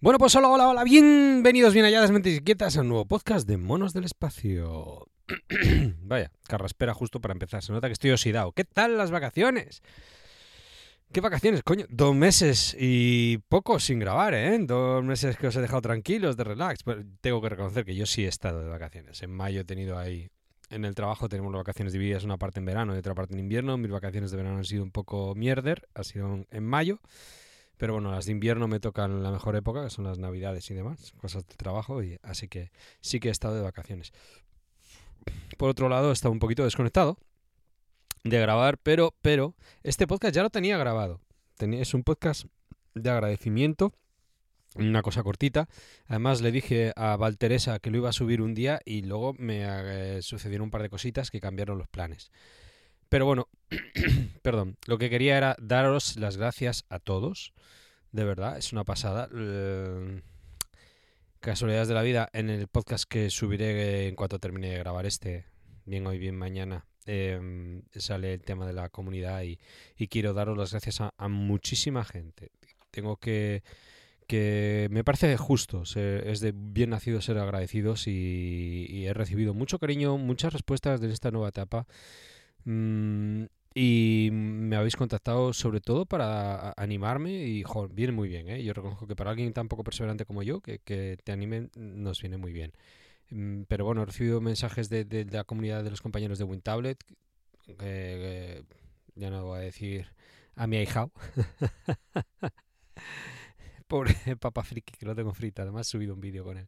Bueno, pues hola, hola, hola, bienvenidos bien halladas mentes inquietas a un nuevo podcast de Monos del Espacio. Vaya, carraspera justo para empezar, se nota que estoy oxidado. ¿Qué tal las vacaciones? ¿Qué vacaciones, coño? Dos meses y poco sin grabar, ¿eh? Dos meses que os he dejado tranquilos, de relax. Pero tengo que reconocer que yo sí he estado de vacaciones. En mayo he tenido ahí... En el trabajo tenemos las vacaciones divididas, una parte en verano y otra parte en invierno. Mis vacaciones de verano han sido un poco mierder, ha sido en mayo. Pero bueno, las de invierno me tocan la mejor época, que son las navidades y demás, cosas de trabajo, y así que sí que he estado de vacaciones. Por otro lado, he estado un poquito desconectado de grabar, pero, pero, este podcast ya lo tenía grabado. es un podcast de agradecimiento, una cosa cortita. Además le dije a Valteresa que lo iba a subir un día y luego me eh, sucedieron un par de cositas que cambiaron los planes. Pero bueno, perdón, lo que quería era daros las gracias a todos. De verdad, es una pasada. Eh, casualidades de la vida, en el podcast que subiré en cuanto termine de grabar este, bien hoy, bien mañana, em, sale el tema de la comunidad y, quiero daros las gracias a, muchísima gente. Tengo que que me parece justo, es de bien nacido ser agradecidos y, y, he recibido mucho cariño, muchas respuestas de esta nueva etapa Mm, y me habéis contactado sobre todo para animarme y viene muy bien. ¿eh? Yo reconozco que para alguien tan poco perseverante como yo, que, te animen, nos viene muy bien. Mm, pero bueno, he recibido mensajes de, la comunidad de los compañeros de WinTablet. Eh, ya no voy a decir a mi ahijao. Pobre Papa Friki, que lo tengo frita. Además, he subido un vídeo con él.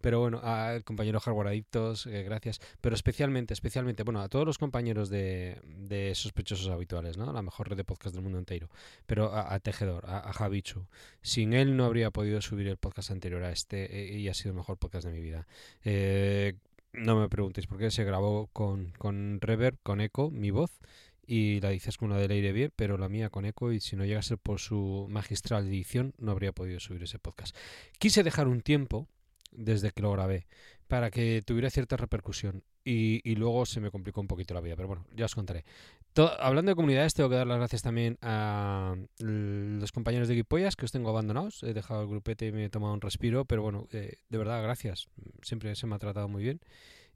Pero bueno, al compañero Hardware Adictos, eh, gracias. Pero especialmente, especialmente, bueno, a todos los compañeros de, de, sospechosos habituales, ¿no? La mejor red de podcast del mundo entero. Pero a, Tejedor, a, Javichu. Sin él no habría podido subir el podcast anterior a este eh, y ha sido el mejor podcast de mi vida. Eh, no me preguntéis por qué se grabó con, con reverb, con eco, mi voz y la dices con una del aire bien, pero la mía con eco y si no llega a ser por su magistral edición no habría podido subir ese podcast. Quise dejar un tiempo desde que lo grabé para que tuviera cierta repercusión y, y luego se me complicó un poquito la vida, pero bueno, ya os contaré. hablando de comunidades, tengo que dar las gracias también a los compañeros de Guipollas que os tengo abandonados. He dejado el grupete y me he tomado un respiro, pero bueno, eh, de verdad, gracias. Siempre se me ha tratado muy bien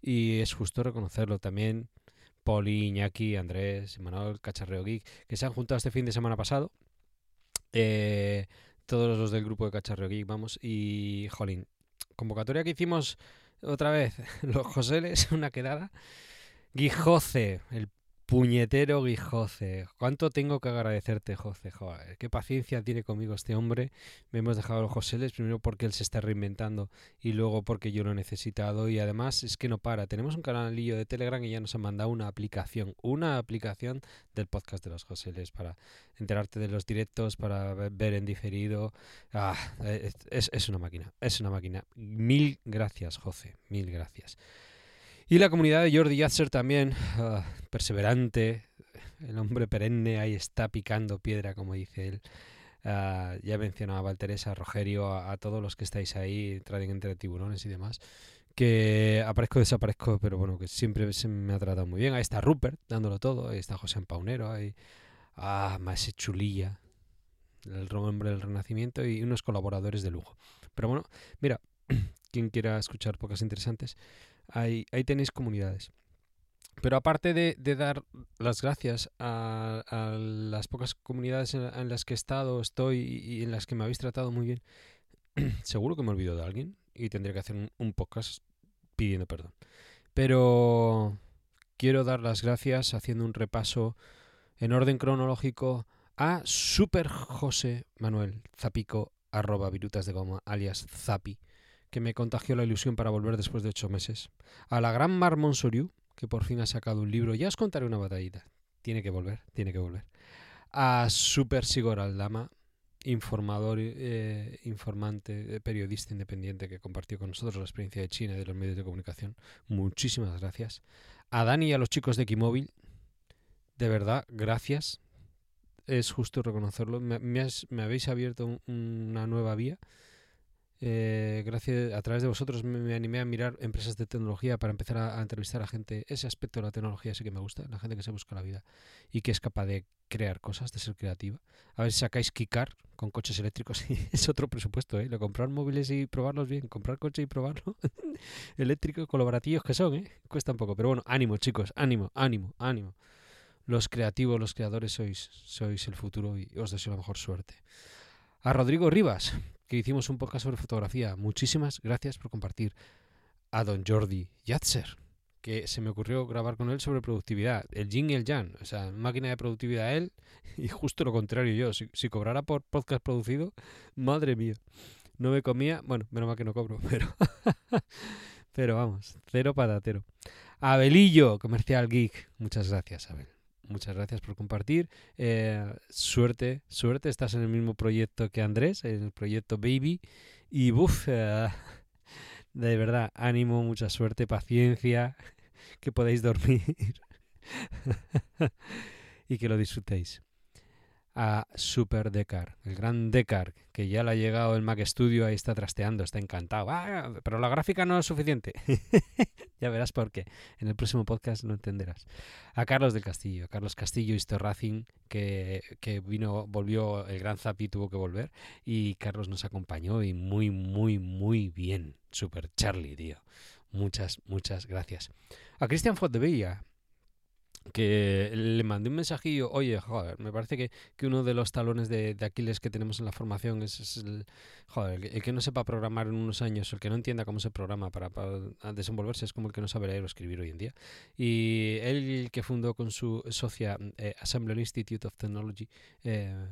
y es justo reconocerlo también Poli, Iñaki, Andrés, Manuel, Cacharreo Geek, que se han juntado este fin de semana pasado. Eh, todos los del grupo de Cacharreo Geek, vamos. Y, jolín, convocatoria que hicimos otra vez, los Joseles, una quedada. Guijoce, el Puñetero Guijoce. ¿Cuánto tengo que agradecerte, José? Joder, qué paciencia tiene conmigo este hombre. Me hemos dejado los Joseles, primero porque él se está reinventando y luego porque yo lo he necesitado. Y además es que no para. Tenemos un canalillo de Telegram y ya nos han mandado una aplicación. Una aplicación del podcast de los Joseles para enterarte de los directos, para ver en diferido. Ah, es, es una máquina. Es una máquina. Mil gracias, José. Mil gracias. Y la comunidad de Jordi Yatzer también, ah, perseverante, el hombre perenne ahí está picando piedra, como dice él. Uh, ya mencionaba a Valteresa, a Rogerio, a, todos los que estáis ahí, trading entre tiburones y demás, que aparezco desaparezco, pero bueno, que siempre se me ha tratado muy bien. Ahí está Rupert, dándolo todo, ahí está José Paunero, ahí, ah, más Chulilla, el hombre del Renacimiento y unos colaboradores de lujo. Pero bueno, mira, quien quiera escuchar pocas interesantes, Ahí, tenéis comunidades. Pero aparte de, dar las gracias a, las pocas comunidades en, las que he estado, estoy y, en las que me habéis tratado muy bien, seguro que me olvido de alguien y tendré que hacer un, podcast pidiendo perdón. Pero quiero dar las gracias haciendo un repaso en orden cronológico a Super José Manuel Zapico arroba virutas de goma alias Zapi que me contagió la ilusión para volver después de ocho meses. A la gran Mar Monsoriu, que por fin ha sacado un libro. Ya os contaré una batallita. Tiene que volver, tiene que volver. A Super Sigor Aldama, informador, eh, informante, eh, periodista independiente que compartió con nosotros la experiencia de China y de los medios de comunicación. Muchísimas gracias. A Dani y a los chicos de Kimóvil, de verdad, gracias. Es justo reconocerlo. Me, habéis abierto una nueva vía Eh, gracias a través de vosotros me, animé a mirar empresas de tecnología para empezar a, entrevistar a gente. Ese aspecto de la tecnología sí que me gusta, la gente que se busca la vida y que es capaz de crear cosas, de ser creativa. A ver si sacáis Kikar con coches eléctricos es otro presupuesto, ¿eh? Lo comprar móviles y probarlos bien, comprar coche y probarlo eléctrico con los baratillos que son, ¿eh? Cuesta un poco, pero bueno, ánimo chicos, ánimo, ánimo, ánimo. Los creativos, los creadores sois, sois el futuro y os deseo la mejor suerte. A Rodrigo Rivas, que hicimos un podcast sobre fotografía. Muchísimas gracias por compartir. A don Jordi Yatzer, que se me ocurrió grabar con él sobre productividad. El Jing y el Jan, o sea, máquina de productividad él y justo lo contrario yo. Si, cobrara por podcast producido, madre mía, no me comía. Bueno, menos mal que no cobro, pero. pero vamos, cero patatero. Abelillo, Comercial Geek. Muchas gracias, Abel muchas gracias por compartir. Eh, suerte, suerte, estás en el mismo proyecto que Andrés, en el proyecto Baby. Y buf, eh, de verdad, ánimo, mucha suerte, paciencia, que podáis dormir y que lo disfrutéis a Super Decar, el gran Decar, que ya le ha llegado el Mac Studio, ahí está trasteando, está encantado. Ah, pero la gráfica no es suficiente. ya verás por qué. En el próximo podcast lo entenderás. A Carlos del Castillo, Carlos Castillo, Easter Racing, que, que vino, volvió, el gran Zapi tuvo que volver, y Carlos nos acompañó y muy, muy, muy bien. Super Charlie, tío. Muchas, muchas gracias. A Cristian Villa que le mandé un mensajillo, oye, joder, me parece que, que uno de los talones de, Aquiles que tenemos en la formación es, el, joder, el, que no sepa programar en unos años, el que no entienda cómo se programa para, desenvolverse, es como el que no sabe leer o escribir hoy en día. Y él que fundó con su socia eh, Assembler Institute of Technology, eh,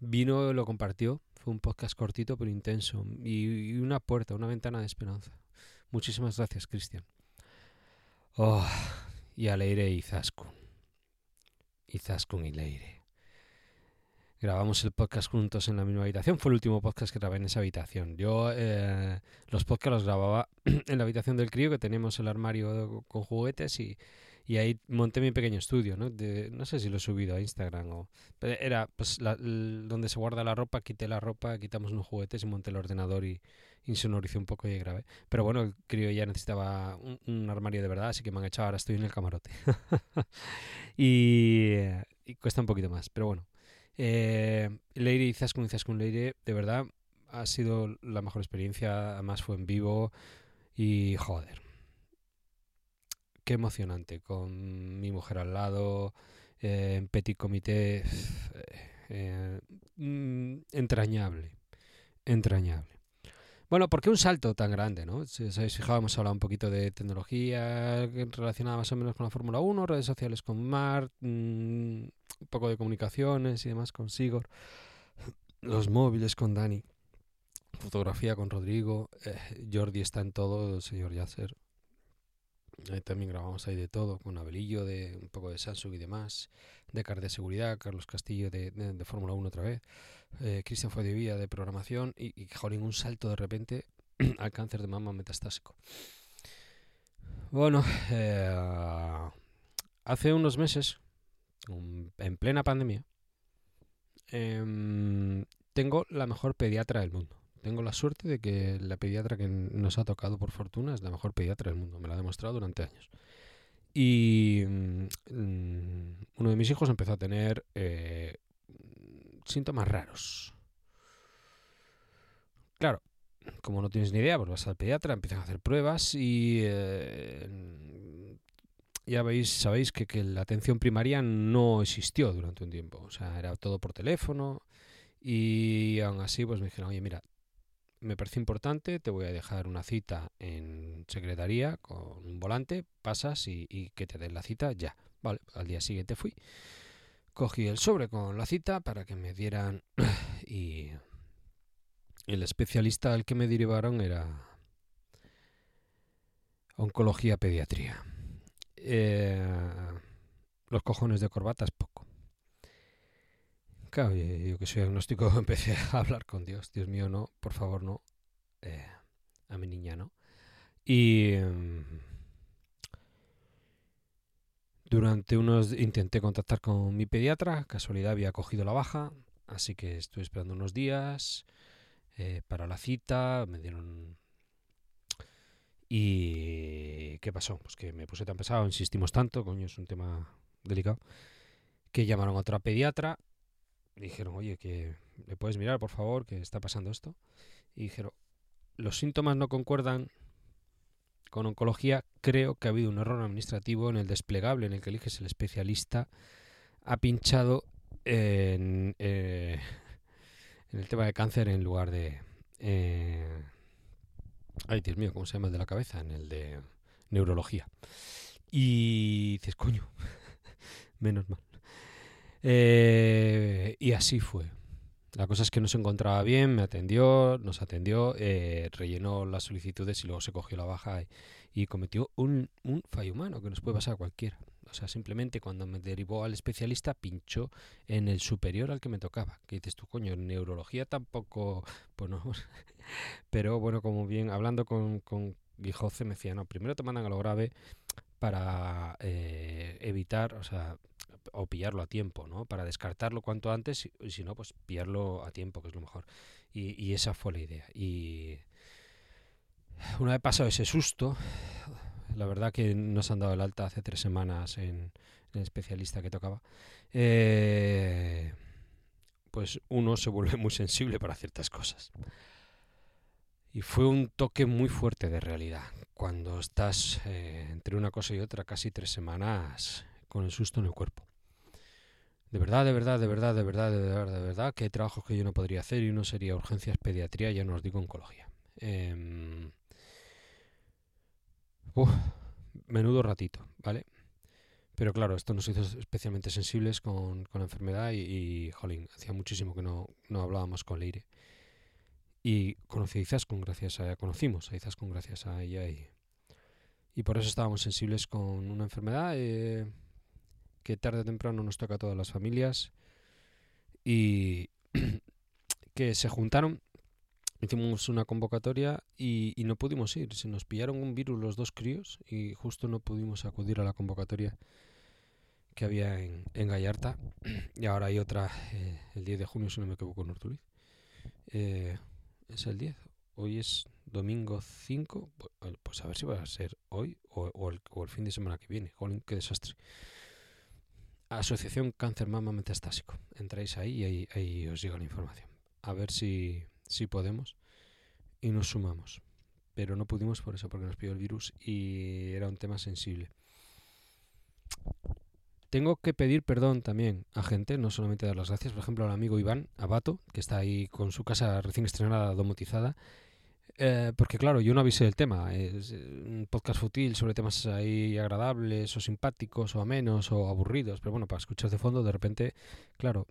vino, lo compartió, fue un podcast cortito pero intenso y, y una puerta, una ventana de esperanza. Muchísimas gracias, Cristian. Oh, y a Leire y Zaskun. Zaskun y Leire. Grabamos el podcast juntos en la misma habitación. Fue el último podcast que grabé en esa habitación. Yo eh, los podcasts los grababa en la habitación del crío, que tenemos el armario con juguetes, y, y ahí monté mi pequeño estudio. ¿no? no sé si lo he subido a Instagram o... Pero era pues donde se guarda la ropa, quité la ropa, quitamos unos juguetes y monté el ordenador y, insonoricé un poco y grave. Pero bueno, el crío ya necesitaba un, armario de verdad, así que me han echado, ahora estoy en el camarote. y, cuesta un poquito más, pero bueno. Eh, Leire y Zaskun y Leire, de verdad, ha sido la mejor experiencia, además fue en vivo y joder. Qué emocionante, con mi mujer al lado, eh, en petit comité, eh, mm, entrañable, entrañable. Bueno, ¿por qué un salto tan grande? ¿no? Si os habéis fijado, hemos hablado un poquito de tecnología relacionada más o menos con la Fórmula 1, redes sociales con Mart, mm, un poco de comunicaciones y demás con Sigor, los móviles con Dani, fotografía con Rodrigo, eh, Jordi está en todo, el señor Yasser. También grabamos ahí de todo, con Abelillo, de un poco de Samsung y demás, de Car de seguridad, Carlos Castillo de, de Fórmula 1 otra vez eh, Cristian fue de vía de programación y, y jolín, un salto de repente al cáncer de mama metastásico. Bueno, eh, hace unos meses, en plena pandemia, em, tengo la mejor pediatra del mundo. Tengo la suerte de que la pediatra que nos ha tocado por fortuna es la mejor pediatra del mundo. Me la ha demostrado durante años. Y mm, uno de mis hijos empezó a tener eh, síntomas raros. Claro, como no tienes ni idea, pues vas al pediatra, empiezan a hacer pruebas y eh, ya veis, sabéis que, que, la atención primaria no existió durante un tiempo. O sea, era todo por teléfono y aún así pues me dijeron, oye, mira, me parece importante, te voy a dejar una cita en secretaría con un volante, pasas y, y que te den la cita ya. Vale, al día siguiente fui. Cogí el sobre con la cita para que me dieran y el especialista al que me derivaron era oncología pediatría. Eh, los cojones de corbata es poco. Claro, yo que soy agnóstico empecé a hablar con Dios. Dios mío, no, por favor, no. Eh, a mi niña, no. Y... Mm, durante unos intenté contactar con mi pediatra, casualidad había cogido la baja, así que estuve esperando unos días. eh, para la cita, me dieron... ¿Y qué pasó? Pues que me puse tan pesado, insistimos tanto, coño, es un tema delicado, que llamaron a otra pediatra, dijeron, oye, que le puedes mirar, por favor, que está pasando esto. Y dijeron, los síntomas no concuerdan con oncología, creo que ha habido un error administrativo en el desplegable en el que eliges el especialista. Ha pinchado en, eh, en el tema de cáncer en lugar de... Eh, ay, Dios mío, ¿cómo se llama el de la cabeza? En el de neurología. Y dices, coño, menos mal. Eh, y así fue. La cosa es que no se encontraba bien, me atendió, nos atendió, eh, rellenó las solicitudes y luego se cogió la baja y, cometió un, un, fallo humano que nos puede pasar a cualquiera. O sea, simplemente cuando me derivó al especialista pinchó en el superior al que me tocaba. Que dices tú, coño, en neurología tampoco, pues no. Pero bueno, como bien, hablando con, con Guijoce me decía, no, primero te mandan a lo grave para eh, evitar, o sea, o pillarlo a tiempo, ¿no? Para descartarlo cuanto antes y, si no, pues pillarlo a tiempo, que es lo mejor. Y, esa fue la idea. Y una vez pasado ese susto, la verdad que nos han dado el alta hace tres semanas en, el especialista que tocaba, eh, pues uno se vuelve muy sensible para ciertas cosas. Y fue un toque muy fuerte de realidad. Cuando estás eh, entre una cosa y otra casi tres semanas con el susto en el cuerpo. De verdad, de verdad, de verdad, de verdad, de verdad, de verdad, que hay trabajos que yo no podría hacer y uno sería urgencias, pediatría, ya no os digo oncología. Eh, menudo ratito, ¿vale? Pero claro, esto nos hizo especialmente sensibles con, con la enfermedad y, jolín, hacía muchísimo que no, no hablábamos con Leire. Y conocí a Izaskun gracias a ella, conocimos a Izaskun gracias a ella y, y por eso estábamos sensibles con una enfermedad eh, que tarde o temprano nos toca a todas las familias y que se juntaron hicimos una convocatoria y, no pudimos ir. Se nos pillaron un virus los dos críos y justo no pudimos acudir a la convocatoria que había en, en Gallarta. Y ahora hay otra eh, el 10 de junio, si no me equivoco, en Ortuliz. Eh, es el 10. Hoy es domingo 5. Pues a ver si va a ser hoy o, o, el, o el, fin de semana que viene. Jolín, qué desastre. Asociación Cáncer Mama Metastásico. Entráis ahí y ahí, ahí os llega la información. A ver si, si podemos y nos sumamos. Pero no pudimos por eso, porque nos pidió el virus y era un tema sensible. Tengo que pedir perdón también a gente, no solamente dar las gracias, por ejemplo al amigo Iván Abato, que está ahí con su casa recién estrenada, domotizada, eh, porque claro, yo no avisé del tema, es un podcast fútil sobre temas ahí agradables o simpáticos o amenos o aburridos, pero bueno, para escuchar de fondo, de repente, claro,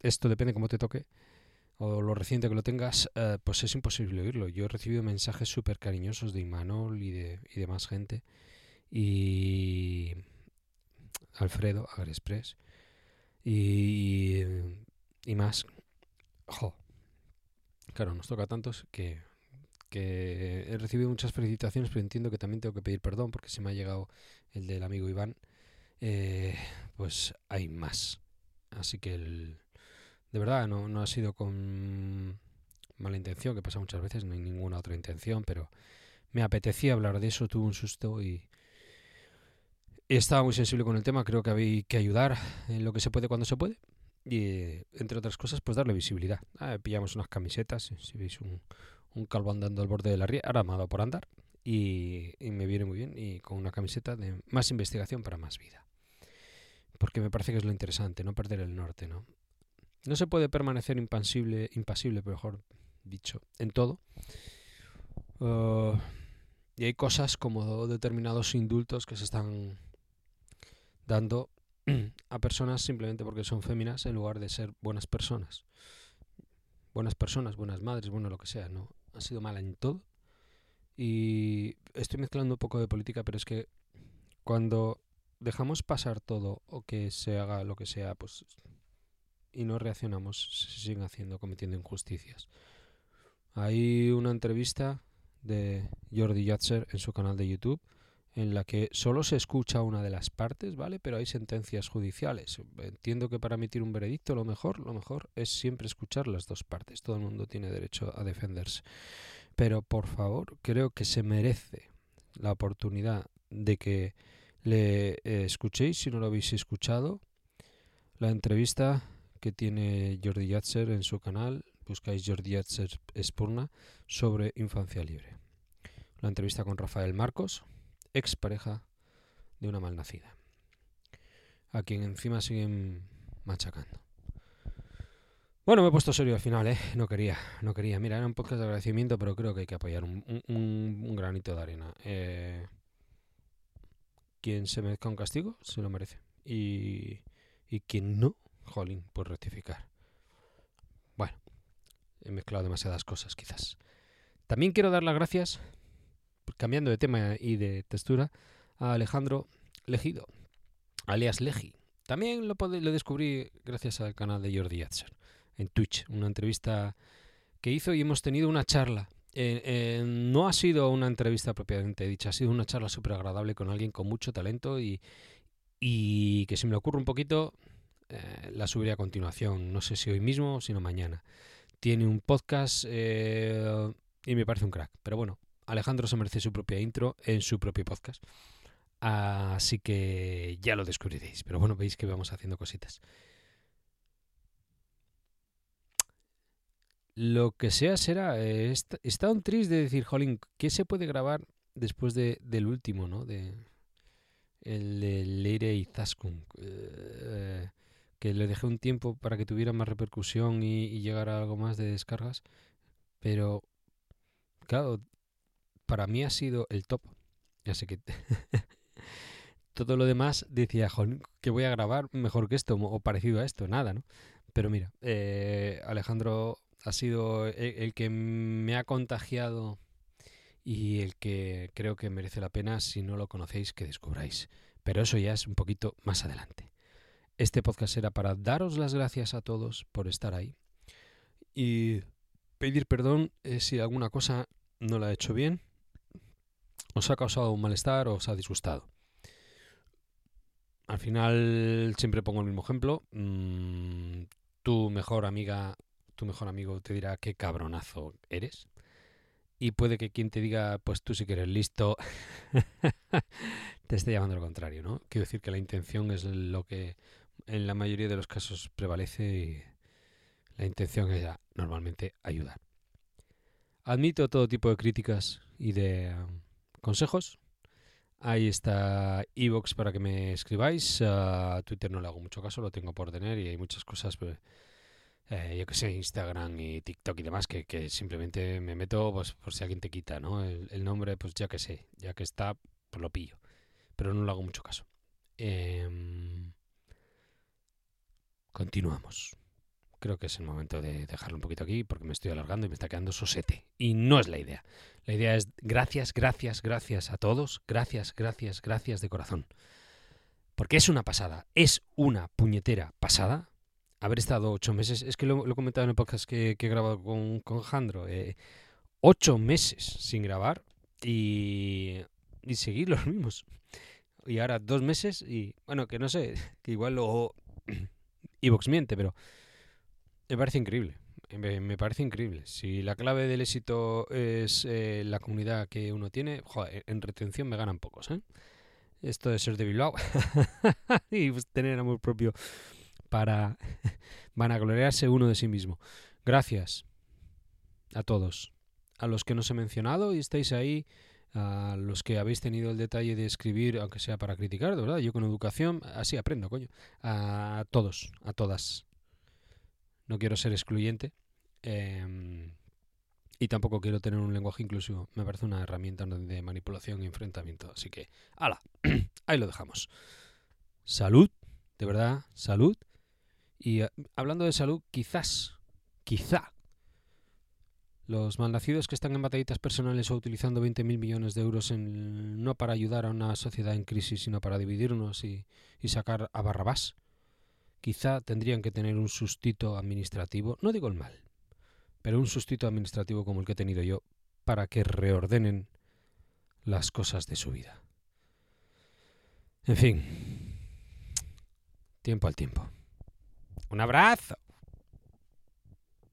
esto depende cómo te toque o lo reciente que lo tengas, eh, pues es imposible oírlo. Yo he recibido mensajes súper cariñosos de Imanol y de, y de más gente. Y Alfredo, Agrexpress. Y, y más. Jo. Claro, nos toca tantos que, que he recibido muchas felicitaciones, pero entiendo que también tengo que pedir perdón porque se me ha llegado el del amigo Iván. Eh, pues hay más. Así que el, de verdad, no, no ha sido con mala intención, que pasa muchas veces, no hay ninguna otra intención, pero me apetecía hablar de eso, tuve un susto y, estaba muy sensible con el tema, creo que había que ayudar en lo que se puede cuando se puede y entre otras cosas pues darle visibilidad. Ah, pillamos unas camisetas, si veis un, un calvo andando al borde de la ría, ahora dado por andar y, y me viene muy bien y con una camiseta de más investigación para más vida. Porque me parece que es lo interesante, no perder el norte, ¿no? No se puede permanecer impasible, impasible mejor dicho, en todo. Uh, y hay cosas como determinados indultos que se están dando a personas simplemente porque son féminas en lugar de ser buenas personas. Buenas personas, buenas madres, bueno, lo que sea, ¿no? Ha sido mala en todo. Y estoy mezclando un poco de política, pero es que cuando dejamos pasar todo o que se haga lo que sea, pues y no reaccionamos, se siguen haciendo, cometiendo injusticias. Hay una entrevista de Jordi Yatzer en su canal de YouTube, en la que solo se escucha una de las partes, ¿vale? Pero hay sentencias judiciales. Entiendo que para emitir un veredicto lo mejor, lo mejor es siempre escuchar las dos partes. Todo el mundo tiene derecho a defenderse. Pero por favor, creo que se merece la oportunidad de que le eh, escuchéis, si no lo habéis escuchado, la entrevista que tiene Jordi Yatzer en su canal, buscáis Jordi Yatzer Espurna, sobre infancia libre. La entrevista con Rafael Marcos, ex pareja de una malnacida, a quien encima siguen machacando. Bueno, me he puesto serio al final, ¿eh? No quería, no quería. Mira, era un podcast de agradecimiento, pero creo que hay que apoyar un, un, granito de arena. Eh, quien se merezca un castigo, se lo merece. Y, y quien no, jolín, pues rectificar. Bueno, he mezclado demasiadas cosas, quizás. También quiero dar las gracias cambiando de tema y de textura, a Alejandro Legido, alias Legi. También lo, lo descubrí gracias al canal de Jordi Yatzer en Twitch, una entrevista que hizo y hemos tenido una charla. Eh, eh, no ha sido una entrevista propiamente dicha, ha sido una charla súper agradable con alguien con mucho talento y, que si me ocurre un poquito, eh, la subiré a continuación, no sé si hoy mismo o si no mañana. Tiene un podcast y me parece un crack, pero bueno, Alejandro se merece su propia intro en su propio podcast. Así que ya lo descubriréis. Pero bueno, veis que vamos haciendo cositas. Lo que sea será. Eh, está, un triste de decir, jolín, ¿qué se puede grabar después de, del último, no? De, el de Leire y Zaskun. Eh, que le dejé un tiempo para que tuviera más repercusión y, y llegara algo más de descargas. Pero, claro, para mí ha sido el top. Así que todo lo demás decía, que voy a grabar mejor que esto o parecido a esto, nada, ¿no? Pero mira, eh, Alejandro ha sido el, que me ha contagiado y el que creo que merece la pena, si no lo conocéis, que descubráis. Pero eso ya es un poquito más adelante. Este podcast era para daros las gracias a todos por estar ahí y pedir perdón eh, si alguna cosa no la he hecho bien os ha causado un malestar o os ha disgustado. Al final siempre pongo el mismo ejemplo. Mm, tu mejor amiga, tu mejor amigo te dirá qué cabronazo eres. Y puede que quien te diga, pues tú sí que eres listo, te esté llamando lo contrario, ¿no? Quiero decir que la intención es lo que en la mayoría de los casos prevalece y la intención es normalmente ayudar. Admito todo tipo de críticas y de consejos. Ahí está Evox para que me escribáis. A Twitter no le hago mucho caso, lo tengo por tener y hay muchas cosas, pues, eh, yo que sé, Instagram y TikTok y demás, que, simplemente me meto pues, por si alguien te quita, ¿no? El, nombre, pues ya que sé, ya que está, pues lo pillo. Pero no le hago mucho caso. Em, continuamos creo que es el momento de dejarlo un poquito aquí porque me estoy alargando y me está quedando sosete. Y no es la idea. La idea es gracias, gracias, gracias a todos. Gracias, gracias, gracias de corazón. Porque es una pasada. Es una puñetera pasada haber estado ocho meses. Es que lo, he comentado en el que, he grabado con, con Jandro. Eh, ocho meses sin grabar y, y seguir los mismos. Y ahora dos meses y bueno, que no sé, que igual luego Evox miente, pero me parece increíble. Me, parece increíble. Si la clave del éxito es eh, la comunidad que uno tiene, joder, en retención me ganan pocos. ¿eh? Esto de ser de Bilbao y pues, tener amor propio para van a gloriarse uno de sí mismo. Gracias a todos. A los que no os he mencionado y estáis ahí, a los que habéis tenido el detalle de escribir, aunque sea para criticar, de verdad, yo con educación así aprendo, coño. A todos, a todas no quiero ser excluyente em, y tampoco quiero tener un lenguaje inclusivo. Me parece una herramienta de manipulación y enfrentamiento. Así que, ala, ahí lo dejamos. Salud, de verdad, salud. Y eh, hablando de salud, quizás, quizá, los malnacidos que están en batallitas personales o utilizando 20.000 millones de euros en, no para ayudar a una sociedad en crisis, sino para dividirnos y, y sacar a Barrabás, quizá tendrían que tener un sustito administrativo, no digo el mal, pero un sustito administrativo como el que he tenido yo, para que reordenen las cosas de su vida. En fin. Tiempo al tiempo. Un abrazo.